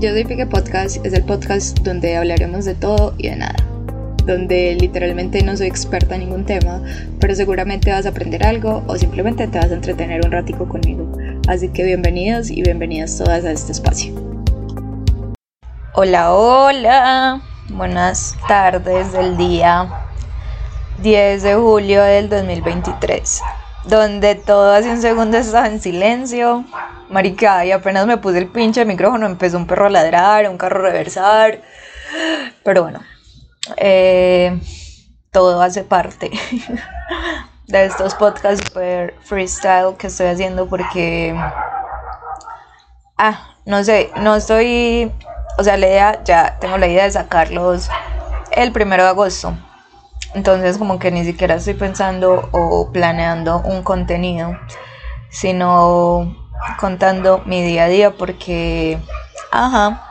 Yo soy Pique Podcast, es el podcast donde hablaremos de todo y de nada. Donde literalmente no soy experta en ningún tema, pero seguramente vas a aprender algo o simplemente te vas a entretener un ratico conmigo. Así que bienvenidos y bienvenidas todas a este espacio. Hola, hola. Buenas tardes del día 10 de julio del 2023 donde todo hace un segundo estaba en silencio. Marica, y apenas me puse el pinche micrófono, empezó un perro a ladrar, un carro a reversar. Pero bueno, eh, todo hace parte de estos podcasts super freestyle que estoy haciendo porque. Ah, no sé, no estoy. O sea, la idea, ya tengo la idea de sacarlos el primero de agosto. Entonces como que ni siquiera estoy pensando o planeando un contenido, sino contando mi día a día porque, ajá,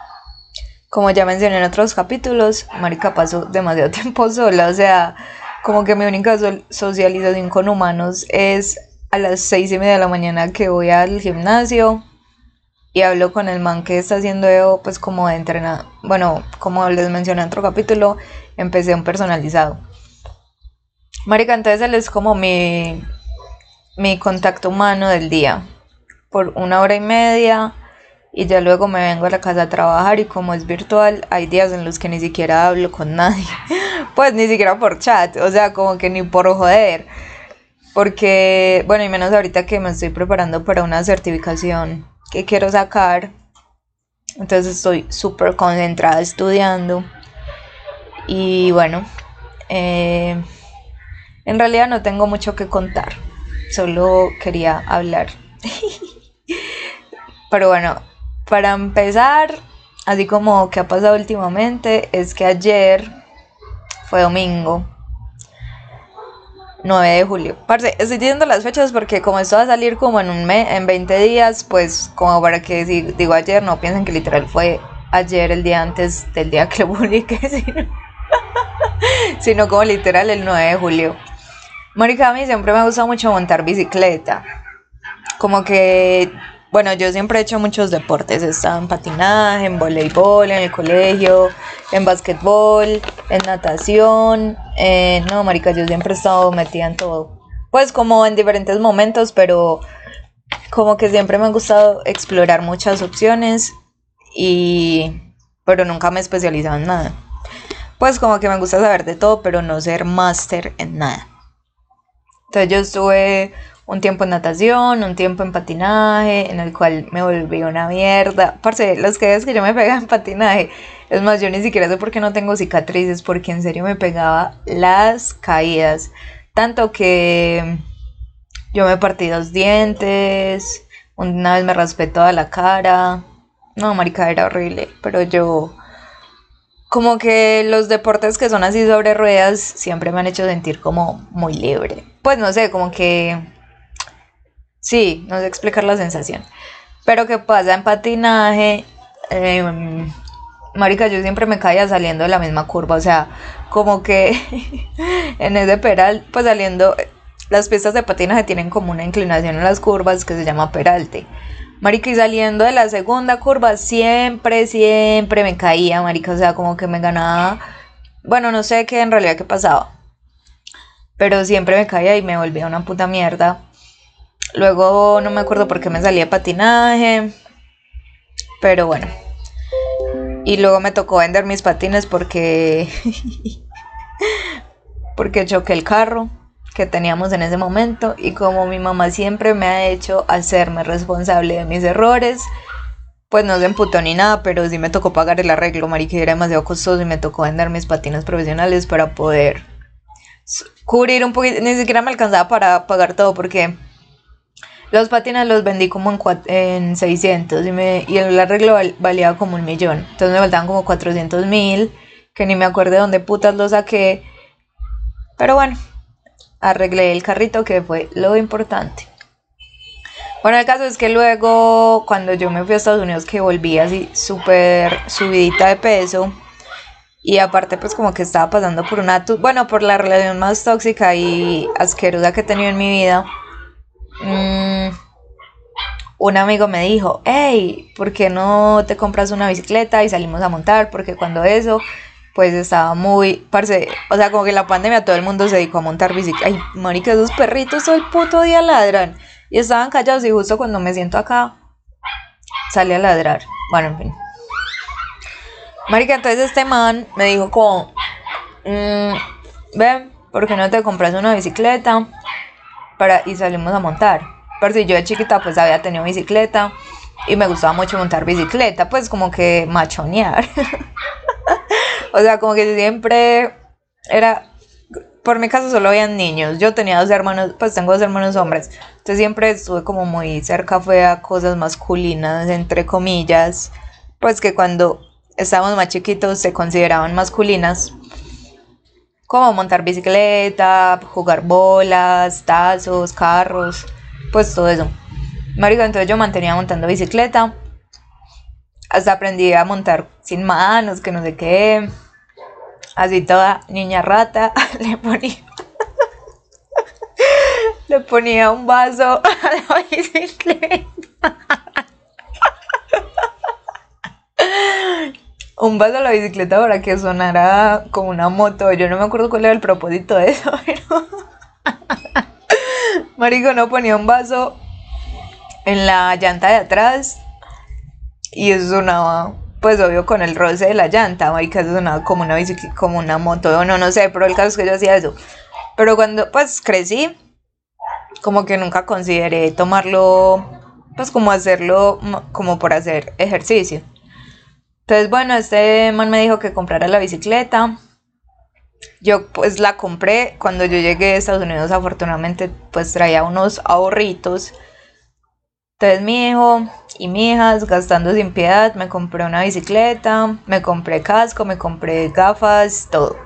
como ya mencioné en otros capítulos, Marica pasó demasiado tiempo sola, o sea, como que mi única socialización con humanos es a las seis y media de la mañana que voy al gimnasio y hablo con el man que está haciendo pues como de bueno, como les mencioné en otro capítulo, empecé un personalizado. Marica, entonces él es como mi, mi contacto humano del día. Por una hora y media. Y ya luego me vengo a la casa a trabajar y como es virtual, hay días en los que ni siquiera hablo con nadie. Pues ni siquiera por chat, o sea, como que ni por joder. Porque, bueno, y menos ahorita que me estoy preparando para una certificación que quiero sacar. Entonces estoy súper concentrada estudiando. Y bueno, eh, en realidad no tengo mucho que contar, solo quería hablar. Pero bueno, para empezar, así como que ha pasado últimamente, es que ayer fue domingo. 9 de julio. Parce, estoy diciendo las fechas porque como esto va a salir como en un mes, en 20 días, pues como para que si digo ayer no piensen que literal fue ayer el día antes del día que lo publiqué, sino, sino como literal el 9 de julio. Mónica, a mí siempre me ha gustado mucho montar bicicleta. Como que, bueno, yo siempre he hecho muchos deportes. He estado en patinaje, en voleibol, en el colegio, en básquetbol, en natación. Eh, no, Marica, yo siempre he estado metida en todo. Pues como en diferentes momentos, pero como que siempre me ha gustado explorar muchas opciones y pero nunca me he especializado en nada. Pues como que me gusta saber de todo, pero no ser máster en nada. Entonces yo estuve un tiempo en natación, un tiempo en patinaje, en el cual me volví una mierda. Parce, las caídas que yo me pegaba en patinaje, es más, yo ni siquiera sé por qué no tengo cicatrices, porque en serio me pegaba las caídas. Tanto que yo me partí dos dientes, una vez me raspé toda la cara. No, marica, era horrible, pero yo como que los deportes que son así sobre ruedas siempre me han hecho sentir como muy libre. Pues no sé, como que... Sí, no sé explicar la sensación. Pero qué pasa en patinaje, eh, Marica, yo siempre me caía saliendo de la misma curva, o sea, como que en ese peral, pues saliendo, las pistas de patinaje tienen como una inclinación en las curvas que se llama peralte. Marica, y saliendo de la segunda curva, siempre, siempre me caía, marica, o sea, como que me ganaba, bueno, no sé qué en realidad qué pasaba, pero siempre me caía y me volvía una puta mierda. Luego no me acuerdo por qué me salía patinaje, pero bueno. Y luego me tocó vender mis patines porque porque choqué el carro que teníamos en ese momento y como mi mamá siempre me ha hecho hacerme responsable de mis errores, pues no se emputó ni nada, pero sí me tocó pagar el arreglo, marica, era demasiado costoso y me tocó vender mis patines profesionales para poder cubrir un poquito, ni siquiera me alcanzaba para pagar todo porque los patines los vendí como en, en 600 y, y el arreglo valía como un millón, entonces me faltaban como 400 mil, que ni me acuerdo de dónde putas lo saqué, pero bueno, arreglé el carrito, que fue lo importante. Bueno, el caso es que luego, cuando yo me fui a Estados Unidos, que volví así súper subidita de peso, y aparte pues como que estaba pasando por una, bueno, por la relación más tóxica y asquerosa que he tenido en mi vida, mm, un amigo me dijo, hey, ¿por qué no te compras una bicicleta y salimos a montar? Porque cuando eso, pues estaba muy, parce, o sea, como que la pandemia todo el mundo se dedicó a montar bicicleta. Ay, marica, esos perritos todo el puto día ladran. Y estaban callados y justo cuando me siento acá, sale a ladrar. Bueno, en fin. Marica, entonces este man me dijo como, mmm, ven, ¿por qué no te compras una bicicleta? Para, y salimos a montar. Pero si yo de chiquita pues había tenido bicicleta y me gustaba mucho montar bicicleta, pues como que machonear. o sea, como que siempre era, por mi caso solo habían niños, yo tenía dos hermanos, pues tengo dos hermanos hombres, entonces siempre estuve como muy cerca, fue a cosas masculinas, entre comillas, pues que cuando estábamos más chiquitos se consideraban masculinas. Como montar bicicleta, jugar bolas, tazos, carros, pues todo eso. Marico, entonces yo mantenía montando bicicleta. Hasta aprendí a montar sin manos, que no sé qué. Así toda niña rata. Le ponía. le ponía un vaso a la bicicleta. un vaso a la bicicleta para que sonara como una moto. Yo no me acuerdo cuál era el propósito de eso, pero. Marico no ponía un vaso en la llanta de atrás y eso sonaba, pues obvio, con el roce de la llanta, marica, eso sonaba como una como una moto, no, no sé, pero el caso es que yo hacía eso. Pero cuando, pues, crecí, como que nunca consideré tomarlo, pues, como hacerlo, como por hacer ejercicio. Entonces, bueno, este man me dijo que comprara la bicicleta yo pues la compré cuando yo llegué a Estados Unidos, afortunadamente pues traía unos ahorritos. Entonces mi hijo y mi hija gastando sin piedad, me compré una bicicleta, me compré casco, me compré gafas, todo.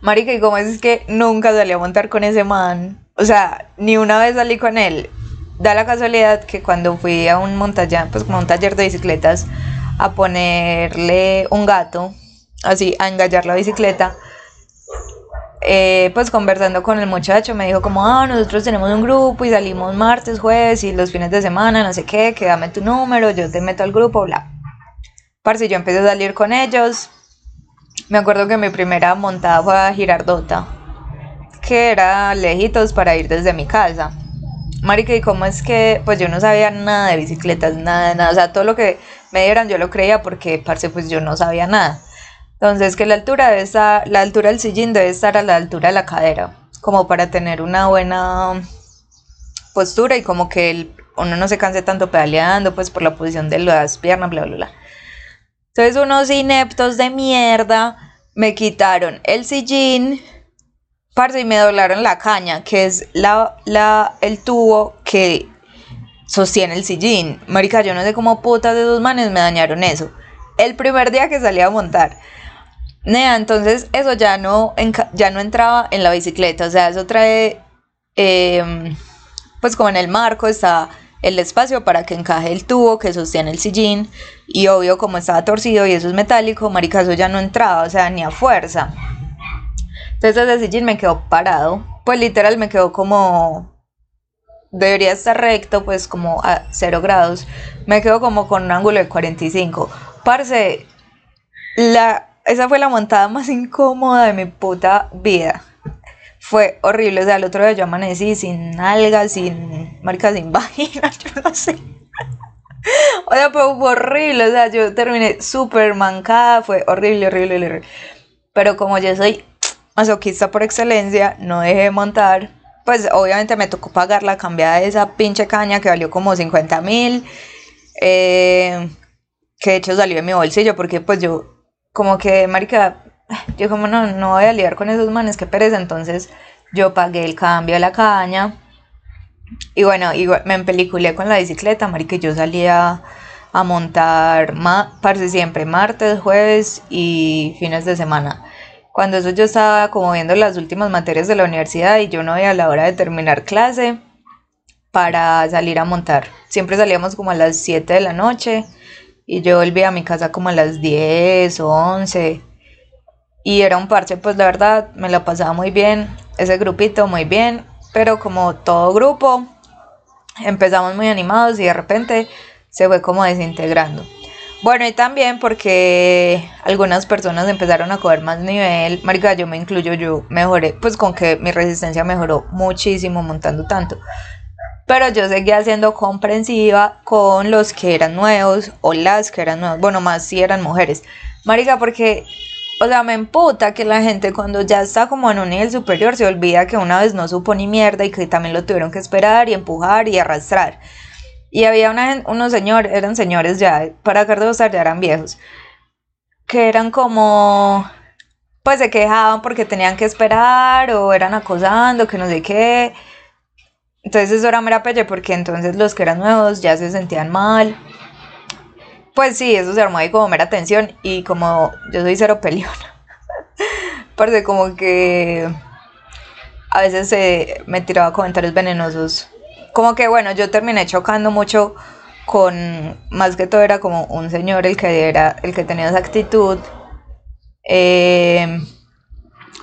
Marica, y como es que nunca salí a montar con ese man, o sea, ni una vez salí con él. Da la casualidad que cuando fui a un montaña, pues como un taller de bicicletas, a ponerle un gato, así a engallar la bicicleta, eh, pues conversando con el muchacho me dijo como, ah, nosotros tenemos un grupo y salimos martes, jueves y los fines de semana, no sé qué, que dame tu número, yo te meto al grupo, bla. Parce, yo empecé a salir con ellos. Me acuerdo que mi primera montada fue a Girardota, que era lejitos para ir desde mi casa. Marica, ¿y cómo es que? Pues yo no sabía nada de bicicletas, nada, nada. O sea, todo lo que me dieran yo lo creía porque, parce, pues yo no sabía nada. Entonces que la altura de esa, la altura del sillín debe estar a la altura de la cadera, como para tener una buena postura y como que uno no se canse tanto pedaleando, pues por la posición de las piernas, bla, bla, bla. Entonces unos ineptos de mierda me quitaron el sillín, parce, y me doblaron la caña, que es la, la, el tubo que sostiene el sillín. Marica, yo no sé cómo putas de dos manes me dañaron eso. El primer día que salí a montar. Nea, entonces eso ya no, ya no entraba en la bicicleta, o sea, eso trae, em, pues como en el marco está el espacio para que encaje el tubo que sostiene el sillín y obvio como estaba torcido y eso es metálico, marica, eso ya no entraba, o sea, ni a fuerza. Entonces ese sillín me quedó parado, pues literal me quedó como, debería estar recto, pues como a 0 grados, me quedó como con un ángulo de 45. Parce, la esa fue la montada más incómoda de mi puta vida. Fue horrible, o sea, el otro día yo amanecí sin algas, sin marcas, sin vagina, yo no sé. O sea, fue horrible, o sea, yo terminé súper mancada, fue horrible, horrible, horrible. Pero como yo soy masoquista por excelencia, no dejé de montar. Pues obviamente me tocó pagar la cambiada de esa pinche caña que valió como 50 mil. Eh, que de hecho salió de mi bolsillo porque pues yo como que, marica, yo como no, no voy a lidiar con esos manes, que pereza, entonces yo pagué el cambio a la caña. Y bueno, igual me empeliculé con la bicicleta, marica, yo salía a montar, ma, parce siempre, martes, jueves y fines de semana. Cuando eso yo estaba como viendo las últimas materias de la universidad y yo no veía la hora de terminar clase para salir a montar. Siempre salíamos como a las 7 de la noche y yo volví a mi casa como a las 10 o 11 y era un parche, pues la verdad me la pasaba muy bien, ese grupito muy bien, pero como todo grupo, empezamos muy animados y de repente se fue como desintegrando. Bueno, y también porque algunas personas empezaron a coger más nivel. Marica, yo me incluyo, yo mejoré, pues con que mi resistencia mejoró muchísimo montando tanto. Pero yo seguía siendo comprensiva con los que eran nuevos o las que eran nuevos. Bueno, más si eran mujeres. Marica, porque, o sea, me emputa que la gente cuando ya está como en un nivel superior se olvida que una vez no supo ni mierda y que también lo tuvieron que esperar y empujar y arrastrar. Y había unos señores, eran señores ya, para Carlos ya eran viejos, que eran como, pues se quejaban porque tenían que esperar o eran acosando, que no sé qué. Entonces eso era mera pelle porque entonces los que eran nuevos ya se sentían mal. Pues sí, eso se armó ahí como mera tensión y como yo soy cero peleona. Parece como que a veces se me tiraba comentarios venenosos como que bueno, yo terminé chocando mucho con, más que todo era como un señor el que era, el que tenía esa actitud, eh,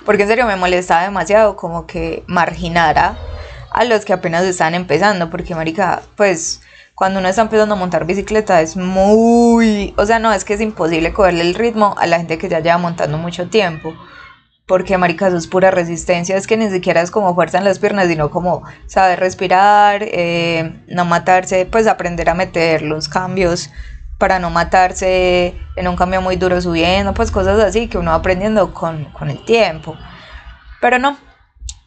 porque en serio me molestaba demasiado como que marginara a los que apenas están empezando, porque marica, pues cuando uno está empezando a montar bicicleta es muy, o sea, no, es que es imposible cogerle el ritmo a la gente que ya lleva montando mucho tiempo porque marica, eso es pura resistencia, es que ni siquiera es como fuerza en las piernas, sino como saber respirar, eh, no matarse, pues aprender a meter los cambios para no matarse en un cambio muy duro subiendo, pues cosas así que uno va aprendiendo con, el tiempo. Pero no,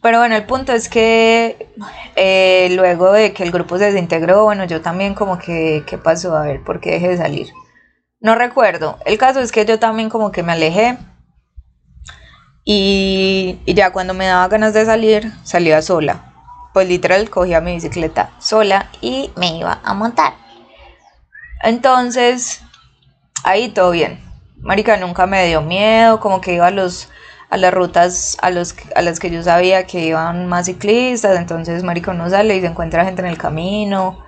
pero bueno, el punto es que eh, luego de que el grupo se desintegró, bueno, yo también como que, ¿qué pasó? A ver, ¿por qué dejé de salir? No recuerdo. El caso es que yo también como que me alejé y, ya cuando me daba ganas de salir, salía sola. Pues literal cogía mi bicicleta sola y me iba a montar. Entonces, ahí todo bien. Marica nunca me dio miedo, como que iba a los a las rutas a, los, a las que yo sabía que iban más ciclistas, entonces Marica no sale y se encuentra gente en el camino.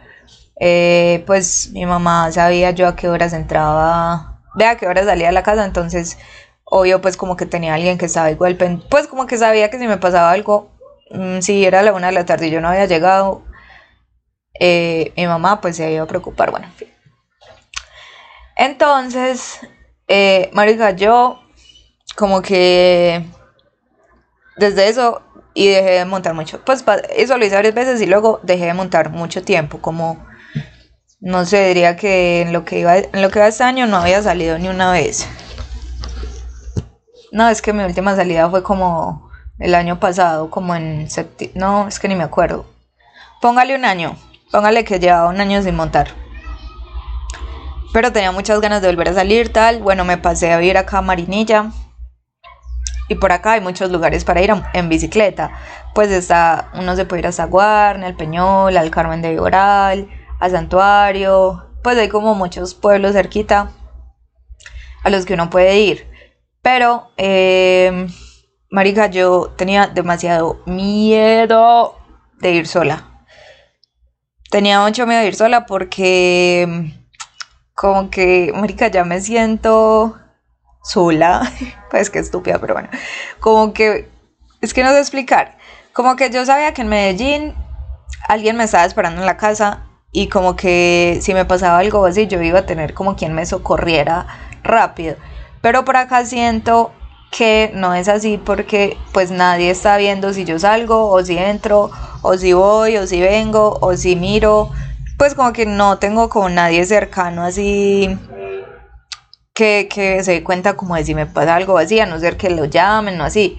Eh, pues mi mamá sabía yo a qué horas entraba, de a qué horas salía de la casa, entonces obvio pues como que tenía alguien que estaba igual, pues como que sabía que si me pasaba algo, mm, si era la una de la tarde y yo no había llegado, eh, mi mamá pues se iba a preocupar, bueno, en fin. Entonces, eh, marica, yo como que desde eso y dejé de montar mucho, pues eso lo hice varias veces y luego dejé de montar mucho tiempo, como no sé, diría que en lo que iba, en lo que iba este año no había salido ni una vez. No, es que mi última salida fue como el año pasado, como en septiembre. No, es que ni me acuerdo. Póngale un año. Póngale que llevaba un año sin montar. Pero tenía muchas ganas de volver a salir, tal. Bueno, me pasé a ir acá a Marinilla. Y por acá hay muchos lugares para ir en bicicleta. Pues está, uno se puede ir a Zaguarne, al Peñol, al Carmen de Viboral, a Santuario. Pues hay como muchos pueblos cerquita a los que uno puede ir. Pero, eh, Marica, yo tenía demasiado miedo de ir sola. Tenía mucho miedo de ir sola porque, como que, Marica, ya me siento sola. pues que estúpida, pero bueno. Como que, es que no sé explicar. Como que yo sabía que en Medellín alguien me estaba esperando en la casa y como que si me pasaba algo así, yo iba a tener como quien me socorriera rápido. Pero por acá siento que no es así porque pues nadie está viendo si yo salgo o si entro o si voy o si vengo o si miro. Pues como que no tengo como nadie cercano así que, se dé cuenta como de si me pasa algo así, a no ser que lo llamen o así.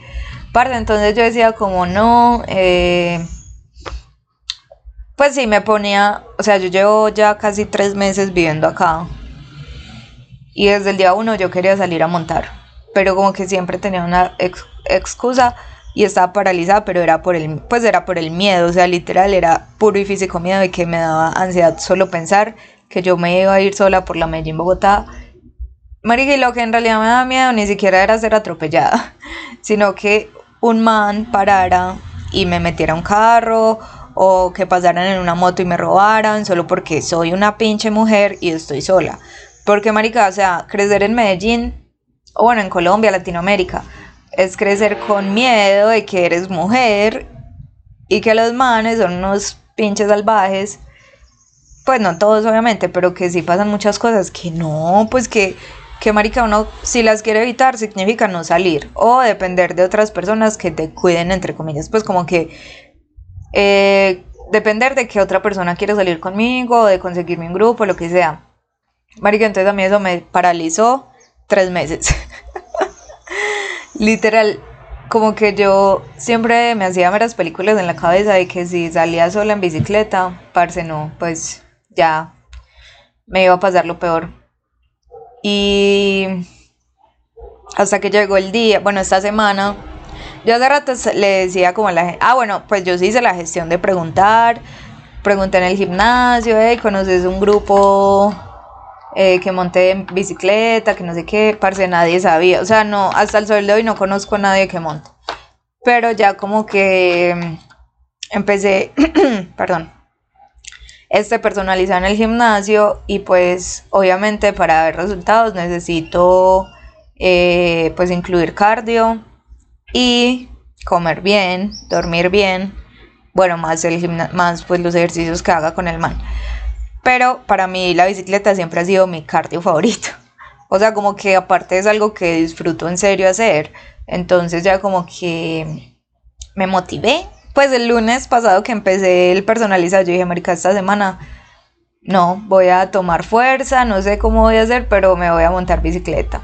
Parte, entonces yo decía como no, eh, pues sí me ponía, o sea, yo llevo ya casi tres meses viviendo acá y desde el día uno yo quería salir a montar, pero como que siempre tenía una excusa y estaba paralizada, pero era por el, pues era por el miedo, o sea, literal era puro y físico miedo de que me daba ansiedad solo pensar que yo me iba a ir sola por la Medellín Bogotá. Marica, y lo que en realidad me daba miedo ni siquiera era ser atropellada, sino que un man parara y me metiera un carro o que pasaran en una moto y me robaran solo porque soy una pinche mujer y estoy sola. Porque, marica, o sea, crecer en Medellín, o bueno, en Colombia, Latinoamérica, es crecer con miedo de que eres mujer y que los manes son unos pinches salvajes pues no todos obviamente, pero que sí pasan muchas cosas que no, pues que, que marica uno si las quiere evitar significa no salir o depender de otras personas que te cuiden entre comillas, pues como que eh, depender de que otra persona quiere salir conmigo, de conseguirme un grupo, lo que sea. Marica, entonces a mí eso me paralizó tres meses. Literal, como que yo siempre me hacía meras películas en la cabeza de que si salía sola en bicicleta, parce, no, pues ya me iba a pasar lo peor. Y hasta que llegó el día, bueno, esta semana, yo hace rato le decía como a la gente, ah, bueno, pues yo sí hice la gestión de preguntar, pregunté en el gimnasio, hey, ¿conoces un grupo eh, que monte en bicicleta, que no sé qué, parce, nadie sabía, o sea, no, hasta el sol de hoy no conozco a nadie que monte, pero ya como que empecé, perdón, este personalizado en el gimnasio y pues obviamente para ver resultados necesito eh, pues incluir cardio y comer bien, dormir bien, bueno, más, el más pues los ejercicios que haga con el man. Pero para mí la bicicleta siempre ha sido mi cardio favorito. O sea, como que aparte es algo que disfruto en serio hacer. Entonces ya como que me motivé. Pues el lunes pasado que empecé el personalizado, yo dije, marica, esta semana no, voy a tomar fuerza, no sé cómo voy a hacer, pero me voy a montar bicicleta.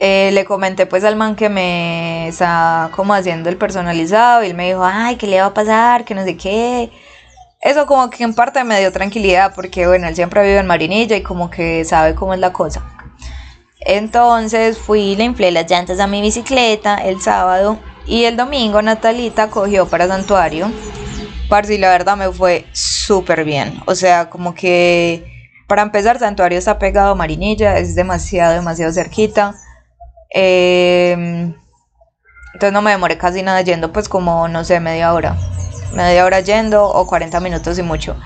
Eh, le comenté pues al man que me está como haciendo el personalizado y él me dijo, ay, ¿qué le va a pasar? Que no sé qué. Eso como que en parte me dio tranquilidad porque bueno, él siempre vivido en Marinilla y como que sabe cómo es la cosa. Entonces fui, le inflé las llantas a mi bicicleta el sábado y el domingo Natalita cogió para Santuario. Parce, la verdad me fue súper bien. O sea, como que para empezar, Santuario está pegado a Marinilla, es demasiado, demasiado cerquita. Em, entonces no me demoré casi nada yendo, pues como, no sé, media hora. Media hora yendo o 40 minutos y mucho.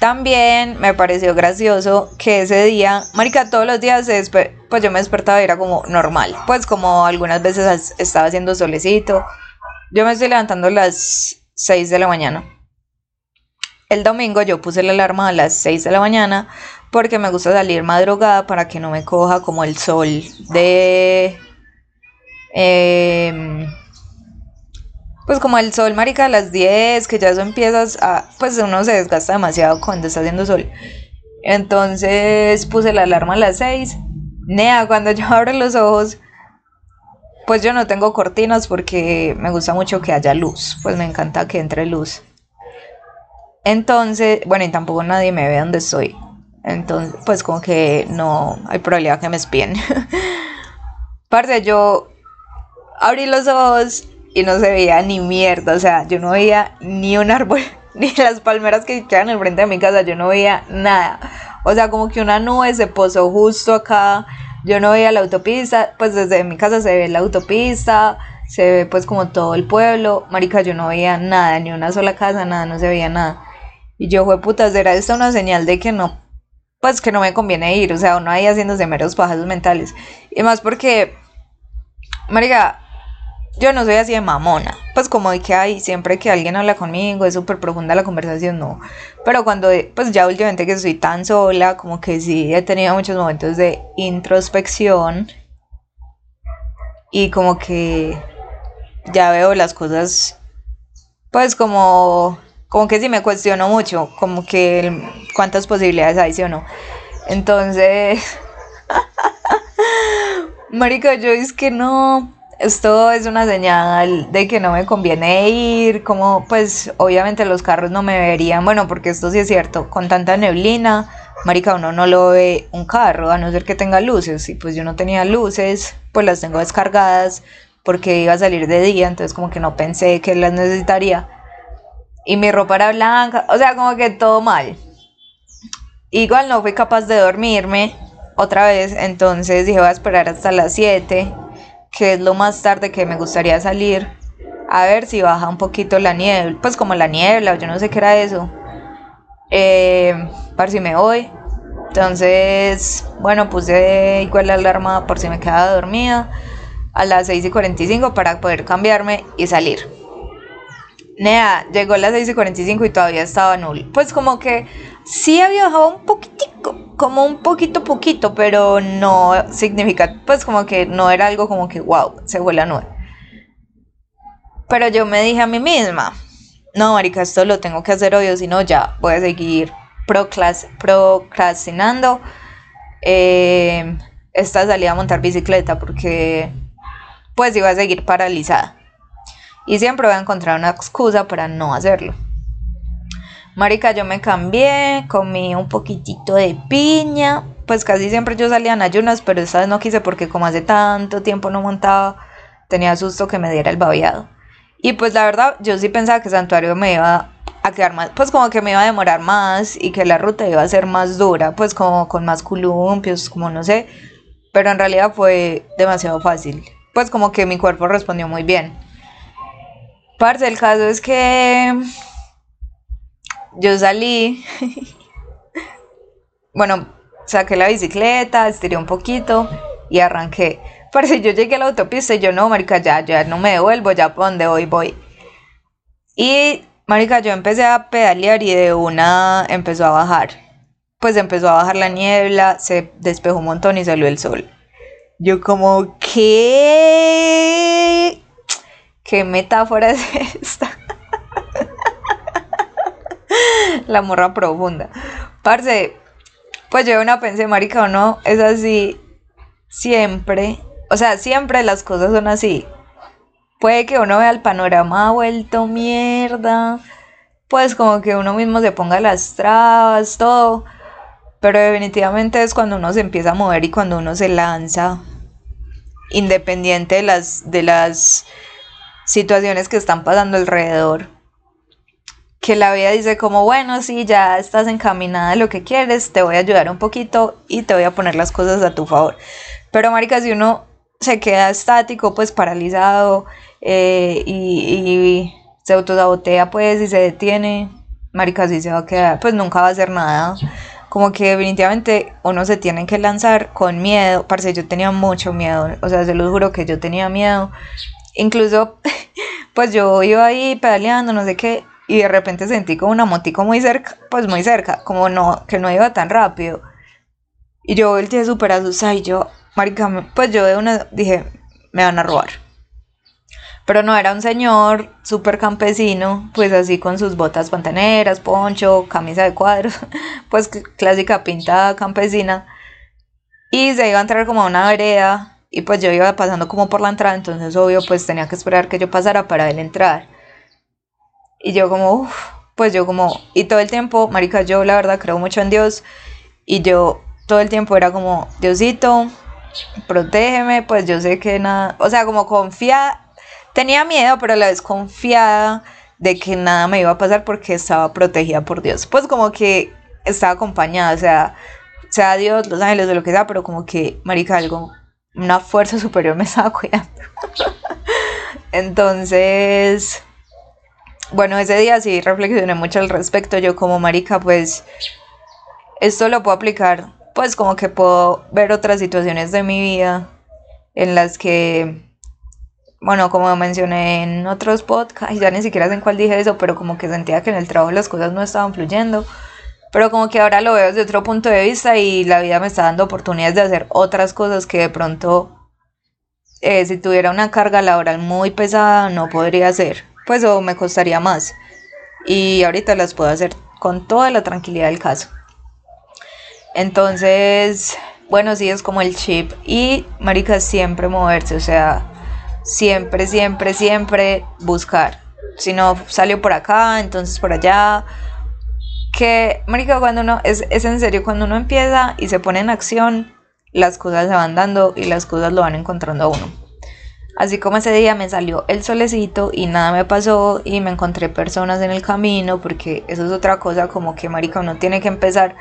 También me pareció gracioso que ese día, marica, todos los días, pues yo me despertaba y era como normal. Pues como algunas veces estaba haciendo solecito. Yo me estoy levantando a las 6 de la mañana. El domingo yo puse la alarma a las 6 de la mañana porque me gusta salir madrugada para que no me coja como el sol de... Em, pues como el sol, marica, a las 10, que ya eso empiezas a... Pues uno se desgasta demasiado cuando está haciendo sol. Entonces puse la alarma a las 6. Nea, cuando yo abro los ojos, pues yo no tengo cortinas porque me gusta mucho que haya luz. Pues me encanta que entre luz. Entonces, bueno, y tampoco nadie me ve donde estoy. Entonces, pues como que no hay probabilidad que me espien. Parte, yo abrí los ojos y no se veía ni mierda, o sea, yo no veía ni un árbol, ni las palmeras que quedan el frente de mi casa, yo no veía nada. O sea, como que una nube se posó justo acá, yo no veía la autopista, pues desde mi casa se ve la autopista, se ve pues como todo el pueblo, marica, yo no veía nada, ni una sola casa, nada, no se veía nada. Y yo fue puta, ¿será esta una señal de que no pues que no me conviene ir, o sea, uno ahí haciéndose meros pajazos mentales. Y más porque, marica, yo no soy así de mamona. Pues como de que hay, siempre que alguien habla conmigo, es súper profunda la conversación, no. Pero cuando, pues ya últimamente que estoy tan sola, como que sí he tenido muchos momentos de introspección. Y como que ya veo las cosas, pues como como que sí me cuestiono mucho, como que cuántas posibilidades hay, sí o no. Entonces, marica, yo es que no, esto es una señal de que no me conviene ir, como pues obviamente los carros no me verían, bueno, porque esto sí es cierto, con tanta neblina, marica, uno no lo ve un carro, a no ser que tenga luces, y pues yo no tenía luces, pues las tengo descargadas porque iba a salir de día, entonces como que no pensé que las necesitaría y mi ropa era blanca, o sea, como que todo mal. Igual no fui capaz de dormirme otra vez, entonces dije voy a esperar hasta las 7, que es lo más tarde que me gustaría salir, a ver si baja un poquito la niebla, pues como la niebla, yo no sé qué era eso, eh, para si me voy. Entonces, bueno, puse igual la alarma por si me quedaba dormida a las 6 y 45 para poder cambiarme y salir. Nea, llegó a las 6 y 45 y todavía estaba nulo. Pues como que sí había bajado un poquitico, como un poquito poquito, pero no significa, pues como que no era algo como que, wow, se fue la nube. Pero yo me dije a mí misma, no, marica, esto lo tengo que hacer hoy, o si no, ya voy a seguir procrastinando eh, esta salida a montar bicicleta porque pues iba a seguir paralizada. Y siempre voy a encontrar una excusa para no hacerlo. Marica, yo me cambié, comí un poquitito de piña. Pues casi siempre yo salía en ayunas, pero esta vez no quise porque como hace tanto tiempo no montaba, tenía susto que me diera el babeado. Y pues la verdad, yo sí pensaba que Santuario me iba a quedar más, pues como que me iba a demorar más y que la ruta iba a ser más dura, pues como con más columpios, como no sé. Pero en realidad fue demasiado fácil. Pues como que mi cuerpo respondió muy bien. Parce, el caso es que yo salí, bueno, saqué la bicicleta, estiré un poquito y arranqué. Parce, yo llegué a la autopista y yo no, marica, ya, ya no me devuelvo, ya por donde voy, voy. Y, marica, yo empecé a pedalear y de una empezó a bajar. Pues empezó a bajar la niebla, se despejó un montón y salió el sol. Yo como, ¿qué? ¿Qué metáfora es esta? La morra profunda. Parce, pues yo una pensé, marica, o no, es así siempre. O sea, siempre las cosas son así. Puede que uno vea el panorama vuelto mierda. Pues como que uno mismo se ponga las trabas, todo. Pero definitivamente es cuando uno se empieza a mover y cuando uno se lanza. Independiente de las, de las situaciones que están pasando alrededor. Que la vida dice como, bueno, si ya estás encaminada a lo que quieres, te voy a ayudar un poquito y te voy a poner las cosas a tu favor. Pero, marica, si uno se queda estático, pues paralizado eh, y, se autosabotea, pues, y se detiene, marica, si se va a quedar, pues nunca va a hacer nada. Como que definitivamente uno se tiene que lanzar con miedo. Parce, yo tenía mucho miedo. O sea, se lo juro que yo tenía miedo. Incluso, pues yo iba ahí pedaleando, no sé qué, y de repente sentí como una motico muy cerca, pues muy cerca, como no, que no iba tan rápido. Y yo volteé súper asustada y yo, marica, pues yo de una dije, me van a robar. Pero no era un señor súper campesino, pues así con sus botas pantaneras, poncho, camisa de cuadros, pues clásica pintada campesina. Y se iba a entrar como a una vereda y pues yo iba pasando como por la entrada, entonces obvio pues tenía que esperar que yo pasara para él entrar. Y yo como, uff, pues yo como, y todo el tiempo, marica, yo la verdad creo mucho en Dios. Y yo todo el tiempo era como, Diosito, protégeme, pues yo sé que nada, o sea, como confiada, tenía miedo, pero a la vez confiada de que nada me iba a pasar porque estaba protegida por Dios. Pues como que estaba acompañada, o sea, sea Dios, los ángeles, de lo que sea, pero como que, marica, algo una fuerza superior me estaba cuidando. Entonces, bueno, ese día sí reflexioné mucho al respecto. Yo como marica, pues, esto lo puedo aplicar, pues como que puedo ver otras situaciones de mi vida en las que, bueno, como mencioné en otros podcasts, ya ni siquiera sé en cuál dije eso, pero como que sentía que en el trabajo las cosas no estaban fluyendo pero como que ahora lo veo desde otro punto de vista y la vida me está dando oportunidades de hacer otras cosas que de pronto eh, si tuviera una carga laboral muy pesada no podría hacer, pues o me costaría más. Y ahorita las puedo hacer con toda la tranquilidad del caso. Entonces, bueno, sí es como el chip y marica siempre moverse, o sea, siempre, siempre, siempre buscar. Si no salió por acá, entonces por allá que, marica, cuando uno, es, es en serio, cuando uno empieza y se pone en acción, las cosas se van dando y las cosas lo van encontrando a uno. Así como ese día me salió el solecito y nada me pasó y me encontré personas en el camino, porque eso es otra cosa, como que, marica, uno tiene que empezar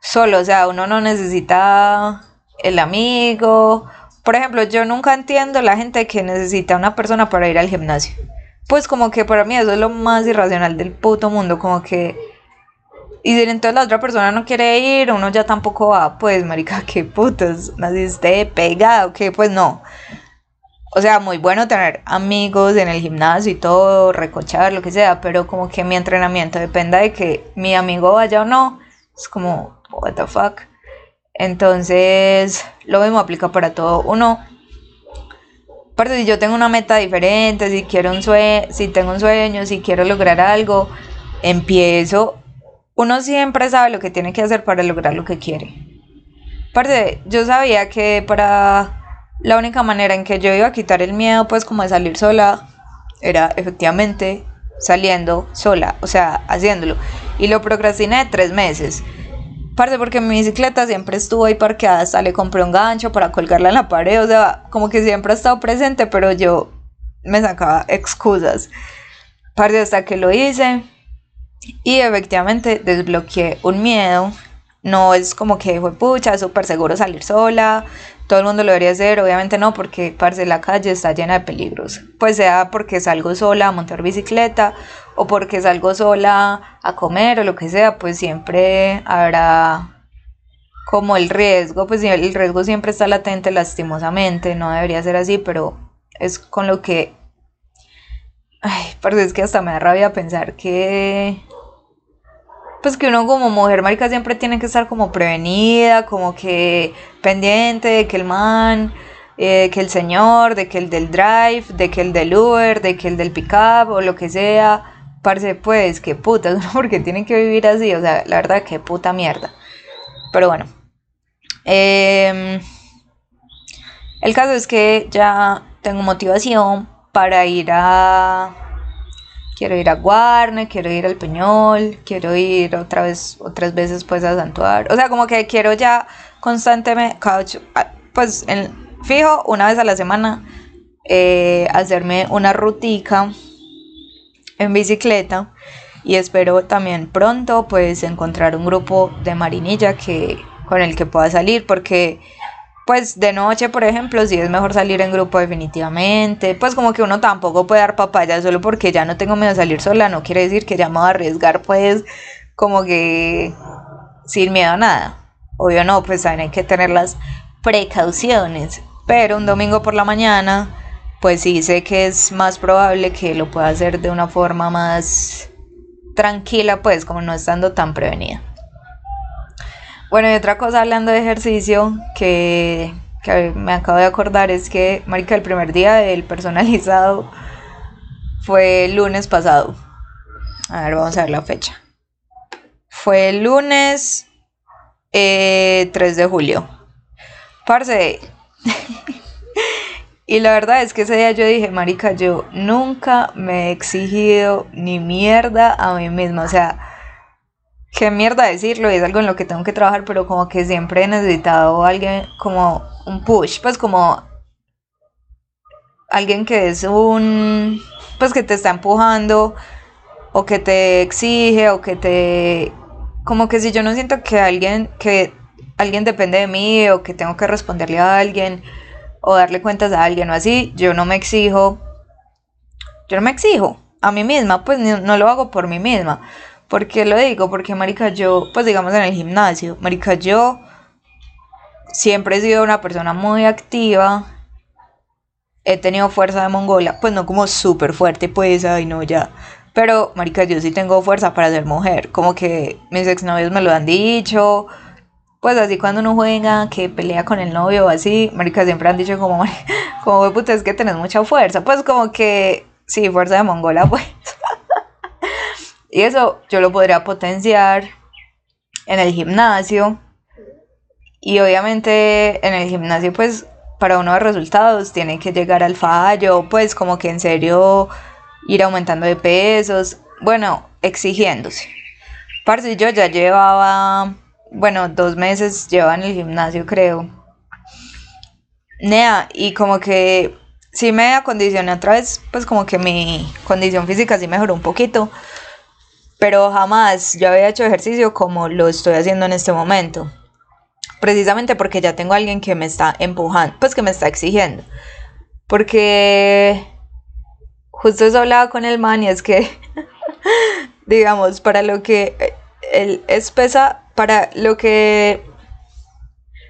solo, o sea, uno no necesita el amigo. Por ejemplo, yo nunca entiendo la gente que necesita una persona para ir al gimnasio. Pues como que para mí eso es lo más irracional del puto mundo, como que y si entonces la otra persona no quiere ir, uno ya tampoco va, pues, marica, qué putas, naciste pegado, que pues no. O sea, muy bueno tener amigos en el gimnasio y todo, recochar, lo que sea, pero como que mi entrenamiento dependa de que mi amigo vaya o no, es como, what the fuck. Entonces, lo mismo aplica para todo. Uno, aparte si yo tengo una meta diferente, si quiero un sueño, si tengo un sueño, si quiero lograr algo, empiezo. Uno siempre sabe lo que tiene que hacer para lograr lo que quiere. Aparte, yo sabía que para la única manera en que yo iba a quitar el miedo, pues como de salir sola, era efectivamente saliendo sola, o sea, haciéndolo. Y lo procrastiné tres meses. Parte porque mi bicicleta siempre estuvo ahí parqueada, hasta le compré un gancho para colgarla en la pared, o sea, como que siempre ha estado presente, pero yo me sacaba excusas. Parte hasta que lo hice y efectivamente desbloqueé un miedo. No es como que fue pucha, súper seguro salir sola, todo el mundo lo debería hacer, obviamente no, porque parce, la calle está llena de peligros. Pues sea porque salgo sola a montar bicicleta o porque salgo sola a comer o lo que sea, pues siempre habrá como el riesgo, pues el riesgo siempre está latente lastimosamente, no debería ser así, pero es con lo que... Ay, parce, es que hasta me da rabia pensar que pues que uno como mujer marica siempre tiene que estar como prevenida, como que pendiente de que el man, eh, que el señor, de que el del drive, de que el del Uber, de que el del pickup o lo que sea, parce pues, que puta, porque tienen que vivir así, o sea, la verdad que puta mierda. Pero bueno. Em, el caso es que ya tengo motivación para ir a quiero ir a Guarne, quiero ir al Peñol, quiero ir otra vez, otras veces pues a Santuario. O sea, como que quiero ya constantemente, ah, pues fijo, una vez a la semana, eh, hacerme una rutica en bicicleta. Y espero también pronto pues encontrar un grupo de marinilla que, con el que pueda salir porque pues de noche, por ejemplo, si es mejor salir en grupo definitivamente, pues como que uno tampoco puede dar papaya solo porque ya no tengo miedo de salir sola, no quiere decir que ya me voy a arriesgar pues como que sin miedo a nada. Obvio no, pues también hay que tener las precauciones, pero un domingo por la mañana, pues sí sé que es más probable que lo pueda hacer de una forma más tranquila, pues como no estando tan prevenida. Bueno, y otra cosa hablando de ejercicio que, me acabo de acordar es que, marica, el primer día del personalizado fue el lunes pasado. A ver, vamos a ver la fecha. Fue el lunes 3 eh, de julio. Parce. y la verdad es que ese día yo dije, marica, yo nunca me he exigido ni mierda a mí misma. O sea, qué mierda decirlo, es algo en lo que tengo que trabajar, pero como que siempre he necesitado alguien como un push, pues como alguien que es un, pues que te está empujando o que te exige o que te, como que si yo no siento que alguien, que alguien depende de mí o que tengo que responderle a alguien o darle cuentas a alguien o así, yo no me exijo, yo no me exijo a mí misma, pues no lo hago por mí misma. ¿Por qué lo digo? Porque, marica, yo, pues digamos en el gimnasio, marica, yo siempre he sido una persona muy activa. He tenido fuerza de mongola, pues no como súper fuerte, pues, ay, no, ya. Pero, marica, yo sí tengo fuerza para ser mujer. Como que mis exnovios me lo han dicho. Pues así cuando uno juega, que pelea con el novio o así, marica, siempre han dicho como, como, puta, es que tenés mucha fuerza. Pues como que, sí, fuerza de mongola, pues. Y eso yo lo podría potenciar en el gimnasio. Y obviamente en el gimnasio pues para uno de resultados tiene que llegar al fallo, pues como que en serio ir aumentando de pesos, bueno, exigiéndose. Parce, yo ya llevaba, bueno, dos meses llevaba en el gimnasio creo. Nea, y como que sí me acondicioné otra vez, pues como que mi condición física sí mejoró un poquito pero jamás yo había hecho ejercicio como lo estoy haciendo en este momento. Precisamente porque ya tengo alguien que me está empujando, pues que me está exigiendo. Porque justo eso hablaba con el man y es que, digamos, para lo que él es pesa, para lo que,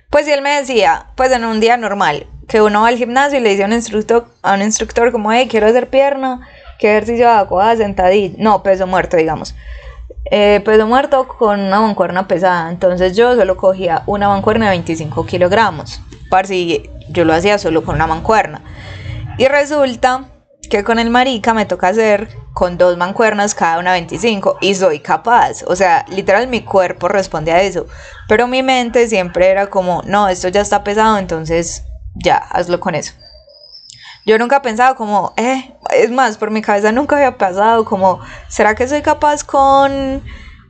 pues él me decía, pues en un día normal, que uno va al gimnasio y le dice un instructor, a un instructor como, hey, quiero hacer pierna, ¿qué ejercicio hago? Ah, sentadilla, no, peso muerto, digamos. Eh, peso muerto con una mancuerna pesada. Entonces yo solo cogía una mancuerna de 25 kilogramos. Para si yo lo hacía solo con una mancuerna. Y resulta que con el marica me toca hacer con dos mancuernas cada una 25 y soy capaz. O sea, literal mi cuerpo responde a eso. Pero mi mente siempre era como, no, esto ya está pesado, entonces ya, hazlo con eso. Yo nunca he pensado como, eh, es más, por mi cabeza nunca había pasado como, ¿será que soy capaz con,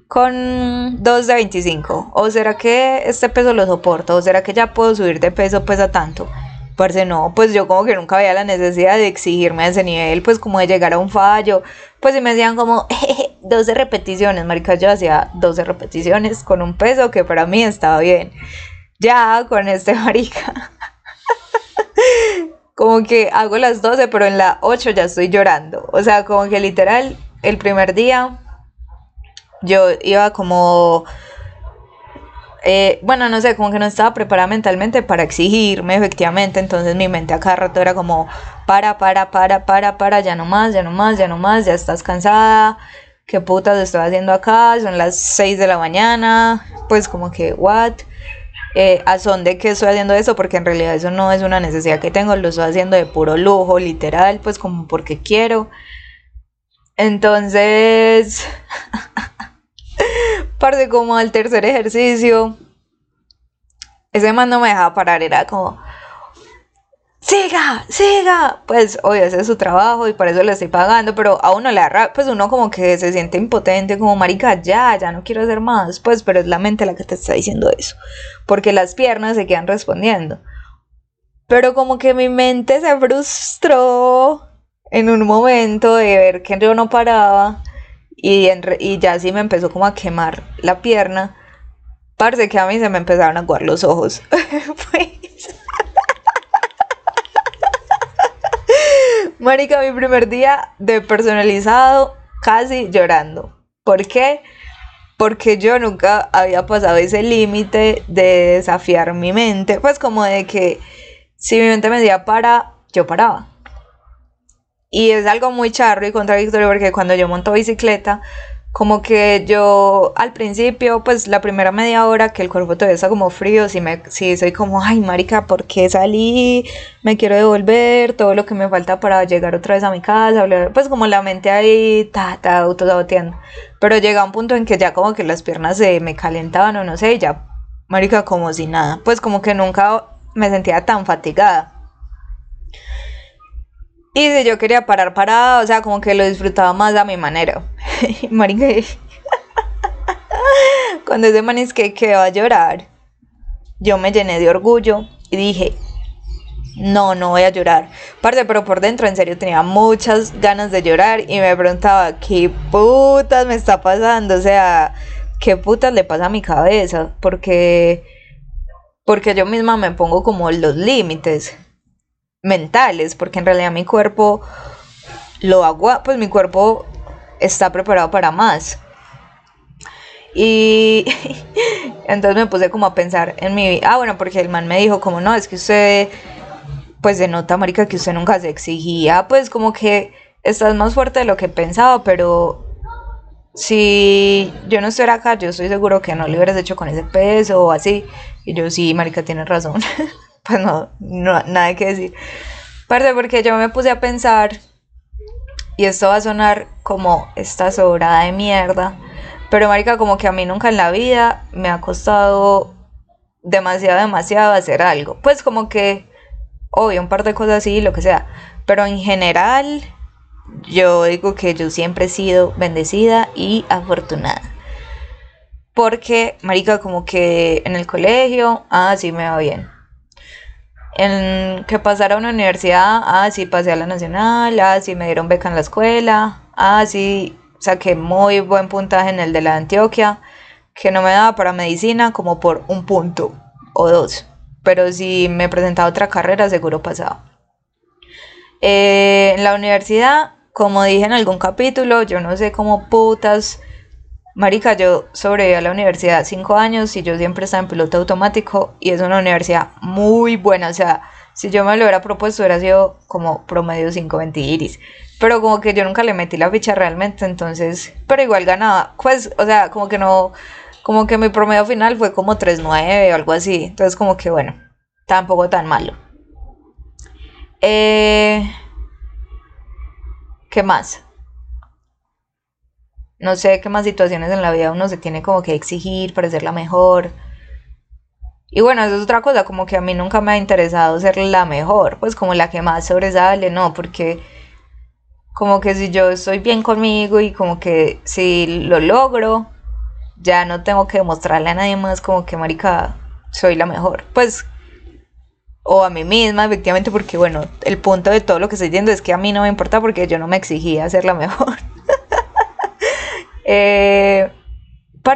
con 2 de 25? ¿O será que este peso lo soporto? ¿O será que ya puedo subir de peso pues a tanto? Parce, no, pues yo como que nunca había la necesidad de exigirme a ese nivel, pues como de llegar a un fallo. Pues si me decían como, 12 repeticiones, marica, yo hacía 12 repeticiones con un peso que para mí estaba bien. Ya con este marica como que hago las 12, pero en la 8 ya estoy llorando. O sea, como que literal, el primer día yo iba como... Eh, bueno, no sé, como que no estaba preparada mentalmente para exigirme, efectivamente. Entonces mi mente a cada rato era como, para, para, para, para, para, ya no más, ya no más, ya no más, ya estás cansada. ¿Qué putas estoy haciendo acá? Son las 6 de la mañana. Pues como que, what? Eh, a son de que estoy haciendo eso, porque en realidad eso no es una necesidad que tengo, lo estoy haciendo de puro lujo, literal, pues como porque quiero. Entonces, parte como al tercer ejercicio, ese man no me dejaba parar, era como, siga, siga. Pues obvio, ese es su trabajo y por eso le estoy pagando, pero a uno le da, pues uno como que se siente impotente, como marica, ya, ya no quiero hacer más, pues, pero es la mente la que te está diciendo eso, porque las piernas se quedan respondiendo. Pero como que mi mente se frustró en un momento de ver que yo no paraba y, y ya sí me empezó como a quemar la pierna. Parece que a mí se me empezaron a aguar los ojos. pues, Marica, mi primer día de personalizado, casi llorando. ¿Por qué? Porque yo nunca había pasado ese límite de desafiar mi mente. Pues como de que si mi mente me decía para, yo paraba. Y es algo muy charro y contradictorio porque cuando yo monto bicicleta, como que yo al principio, pues la primera media hora que el cuerpo todavía está como frío, si, me, si soy como, ay, marica, ¿por qué salí? Me quiero devolver, todo lo que me falta para llegar otra vez a mi casa, pues como la mente ahí, ta, ta, autosaboteando. Pero llega un punto en que ya como que las piernas se me calentaban o no sé, ya, marica, como si nada, pues como que nunca me sentía tan fatigada. Y si yo quería parar parada, o sea, como que lo disfrutaba más a mi manera. Marica, cuando ese man es que, que va a llorar, yo me llené de orgullo y dije, no, no voy a llorar. Parte, pero por dentro en serio tenía muchas ganas de llorar y me preguntaba, ¿qué putas me está pasando? O sea, ¿qué putas le pasa a mi cabeza? Porque, porque yo misma me pongo como los límites mentales, porque en realidad mi cuerpo lo agua, pues mi cuerpo está preparado para más. Y entonces me puse como a pensar en mi ah bueno, porque el man me dijo como no, es que usted pues se nota, marica, que usted nunca se exigía, pues como que estás más fuerte de lo que pensaba, pero si yo no estuviera acá, yo estoy seguro que no le hubieras hecho con ese peso o así. Y yo sí, marica, tienes razón. pues no, no, nada que decir. Parte porque yo me puse a pensar, y esto va a sonar como esta sobrada de mierda, pero marica, como que a mí nunca en la vida me ha costado demasiado, demasiado hacer algo. Pues como que, obvio, un par de cosas así, lo que sea, pero en general yo digo que yo siempre he sido bendecida y afortunada. Porque, marica, como que en el colegio, ah, sí me va bien en que pasara a una universidad, ah, sí pasé a la nacional, ah, sí me dieron beca en la escuela, ah, sí saqué muy buen puntaje en el de la Antioquia, que no me daba para medicina como por un punto o dos, pero si me presentaba otra carrera seguro pasaba. Eh, en la universidad, como dije en algún capítulo, yo no sé cómo putas Marica, yo sobreviví a la universidad cinco años y yo siempre estaba en piloto automático y es una universidad muy buena, o sea, Si yo me lo hubiera propuesto, hubiera sido como promedio 5.20 iris. Pero como que yo nunca le metí la ficha realmente, entonces, pero igual ganaba. Pues, o sea, como que no, como que mi promedio final fue como 3.9 o algo así. Entonces, como que bueno, tampoco tan malo. Eh, ¿Qué más? No sé qué más situaciones en la vida uno se tiene como que exigir para ser la mejor. Y bueno, eso es otra cosa, como que a mí nunca me ha interesado ser la mejor, pues como la que más sobresale, no, porque como que si yo estoy bien conmigo y como que si lo logro, ya no tengo que demostrarle a nadie más como que marica soy la mejor. Pues o a mí misma, efectivamente, porque bueno, el punto de todo lo que estoy diciendo es que a mí no me importa porque yo no me exigía ser la mejor. Eh,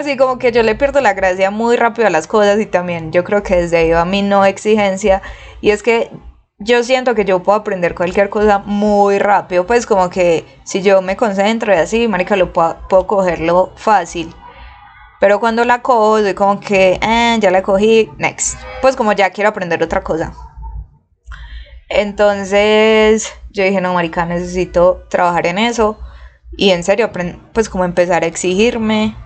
sí, como que yo le pierdo la gracia muy rápido a las cosas y también yo creo que desde ahí va mi no exigencia y es que yo siento que yo puedo aprender cualquier cosa muy rápido, pues como que si yo me concentro y así, marica, lo puedo, puedo cogerlo fácil. Pero cuando la cojo, soy como que, eh, ya la cogí, next. Pues como ya quiero aprender otra cosa. Entonces yo dije, no, marica, necesito trabajar en eso. Y en serio, pues como empezar a exigirme.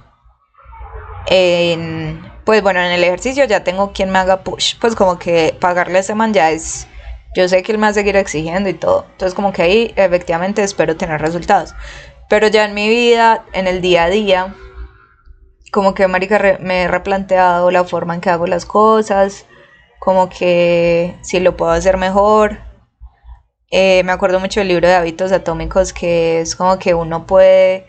En, pues bueno, en el ejercicio ya tengo quien me haga push. Pues como que pagarle a ese man ya es... Yo sé que él me va a seguir exigiendo y todo. Entonces como que ahí efectivamente espero tener resultados. Pero ya en mi vida, en el día a día, como que, marica, me he replanteado la forma en que hago las cosas, como que si lo puedo hacer mejor. Eh, me acuerdo mucho del libro de hábitos atómicos que es como que uno puede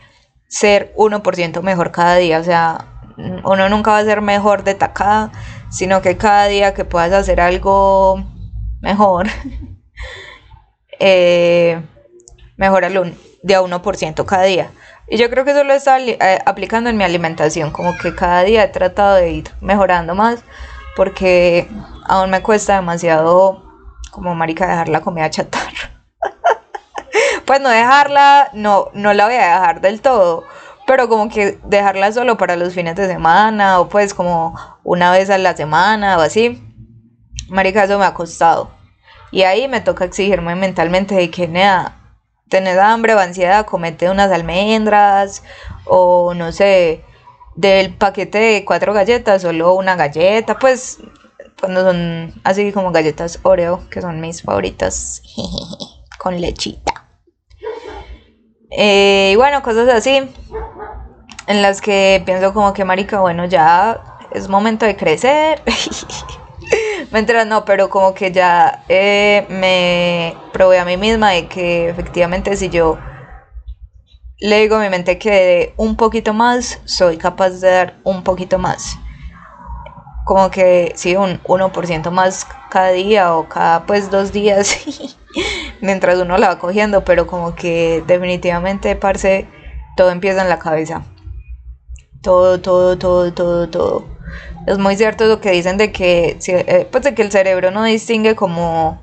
ser 1% mejor cada día, o sea, uno nunca va a ser mejor de tacada, sino que cada día que puedas hacer algo mejor, eh, mejora de a 1% cada día. Y yo creo que eso lo está eh, aplicando en mi alimentación, como que cada día he tratado de ir mejorando más, porque aún me cuesta demasiado, como marica, dejar la comida chatarra. pues no dejarla, no, no la voy a dejar del todo, pero como que dejarla solo para los fines de semana, o pues como una vez a la semana o así. Marica, eso me ha costado. Y ahí me toca exigirme mentalmente de que, nada, tenés hambre o ansiedad, comete unas almendras o no sé, del paquete de cuatro galletas, solo una galleta, pues cuando son así como galletas Oreo, que son mis favoritas, con lechita. Eh, y bueno, cosas así, en las que pienso como que, marica, bueno, ya es momento de crecer. Mentira, no, pero como que ya eh, me probé a mí misma de que efectivamente si yo le digo a mi mente que un poquito más, soy capaz de dar un poquito más. Como que sí, un 1% más cada día o cada pues dos días mientras uno la va cogiendo, pero como que definitivamente, parce, todo empieza en la cabeza. Todo, todo, todo, todo, todo es muy cierto lo que dicen de que, eh, pues de que el cerebro no distingue como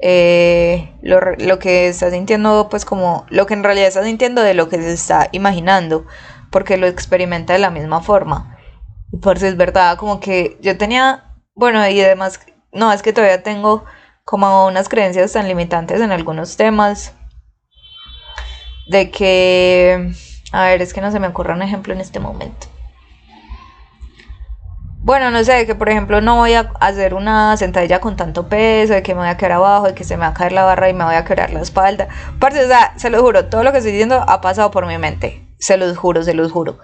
eh, lo, que está sintiendo, pues como lo que en realidad está sintiendo de lo que se está imaginando, porque lo experimenta de la misma forma. Por si es verdad, como que yo tenía, bueno, y además, no, es que todavía tengo como unas creencias tan limitantes en algunos temas, de que, a ver, es que no se me ocurre un ejemplo en este momento bueno, no sé, que por ejemplo no voy a hacer una sentadilla con tanto peso, de que me voy a quedar abajo, de que se me va a caer la barra y me voy a quebrar la espalda. Parce, o sea, se lo juro, todo lo que estoy diciendo ha pasado por mi mente. Se los juro, se los juro.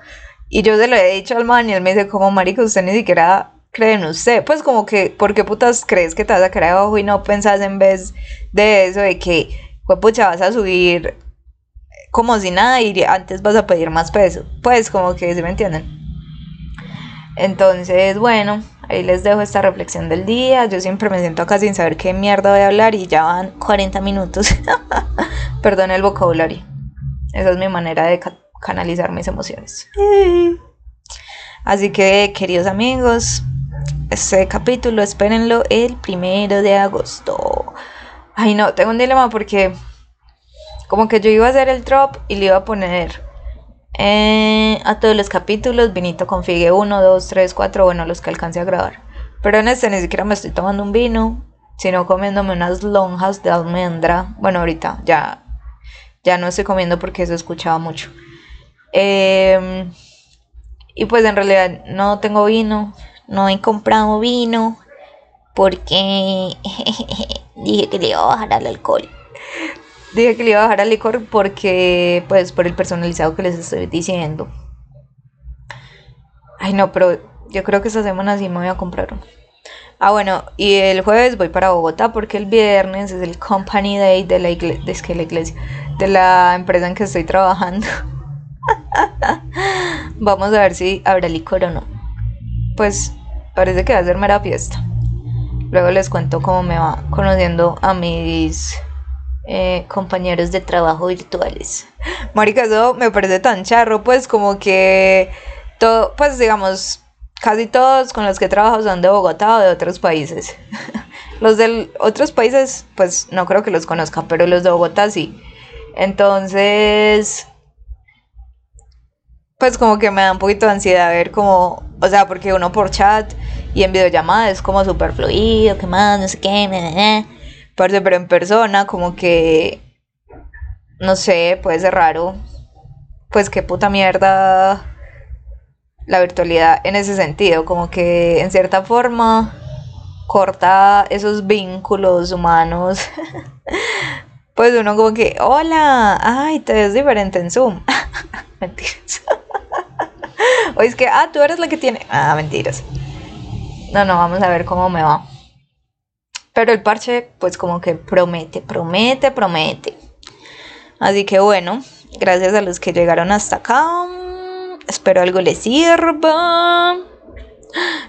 Y yo se lo he dicho al man y él me dice, como marico, usted ni siquiera cree en usted. Pues como que, ¿por qué putas crees que te vas a quedar abajo y no pensás en vez de eso, de que, pucha, vas a subir como si nada y antes vas a pedir más peso? Pues como que, ¿se me entienden? Entonces, bueno, ahí les dejo esta reflexión del día. Yo siempre me siento acá sin saber qué mierda voy a hablar y ya van 40 minutos. Perdón el vocabulario. Esa es mi manera de canalizar mis emociones. Así que, queridos amigos, este capítulo espérenlo el primero de agosto. Ay, no, tengo un dilema porque como que yo iba a hacer el drop y le iba a poner eh, a todos los capítulos, vinito configue 1, 2, 3, 4, bueno, los que alcance a grabar. Pero en este ni siquiera me estoy tomando un vino. sino comiéndome unas lonjas de almendra. Bueno, ahorita ya, ya no estoy comiendo porque se escuchaba mucho. Em, y pues en realidad no tengo vino, no he comprado vino porque dije que le iba a bajar al alcohol. Dije que le iba a bajar al licor porque, pues, por el personalizado que les estoy diciendo. Ay, no, pero yo creo que esta semana sí me voy a comprar uno. Ah, bueno, y el jueves voy para Bogotá porque el viernes es el Company Day de la la iglesia, de la empresa en que estoy trabajando. Vamos a ver si habrá licor o no. Pues parece que va a ser mera fiesta. Luego les cuento cómo me va conociendo a mis eh, compañeros de trabajo virtuales. Marica, eso me parece tan charro, pues como que todo, pues digamos, casi todos con los que trabajo son de Bogotá o de otros países. los de otros países, pues no creo que los conozca, pero los de Bogotá sí. Entonces, pues como que me da un poquito de ansiedad ver como, o sea, porque uno por chat y en videollamada es como súper fluido, que más, no sé qué, pero en persona como que, no sé, puede ser raro. Pues qué puta mierda la virtualidad en ese sentido, como que en cierta forma corta esos vínculos humanos. pues uno como que, hola, ay, te ves diferente en Zoom. mentiras. o es que, ah, tú eres la que tiene... Ah, mentiras. No, no, vamos a ver cómo me va. Pero el parche, pues como que promete, promete, promete. Así que bueno, gracias a los que llegaron hasta acá. Espero algo les sirva.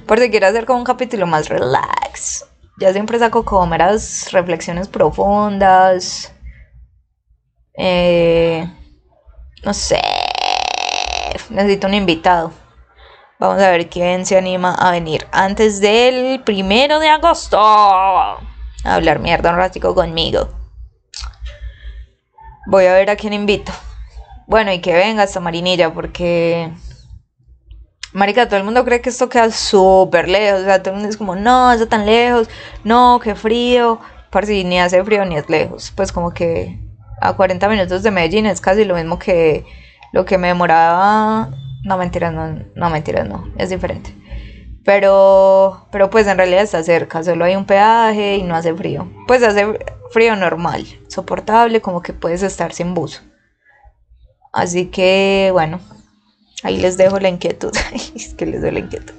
Por si quiero hacer como un capítulo más relax. Ya siempre saco como meras reflexiones profundas. Eh, no sé. Necesito un invitado. Vamos a ver quién se anima a venir antes del primero de agosto. A hablar mierda un ratico conmigo. Voy a ver a quién invito. Bueno, y que venga esta marinilla porque... Marica, todo el mundo cree que esto queda súper lejos. O sea, todo el mundo es como, no, está tan lejos. No, qué frío. Si ni hace frío ni es lejos. Pues como que a 40 minutos de Medellín es casi lo mismo que lo que me demoraba no, mentiras, no, no, mentiras, no, es diferente. Pero, pero pues en realidad está cerca, solo hay un peaje y no hace frío. Pues hace frío normal, soportable, como que puedes estar sin buzo. Así que bueno, ahí les dejo la inquietud. es que les doy la inquietud.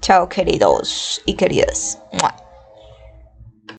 Chao queridos y queridas.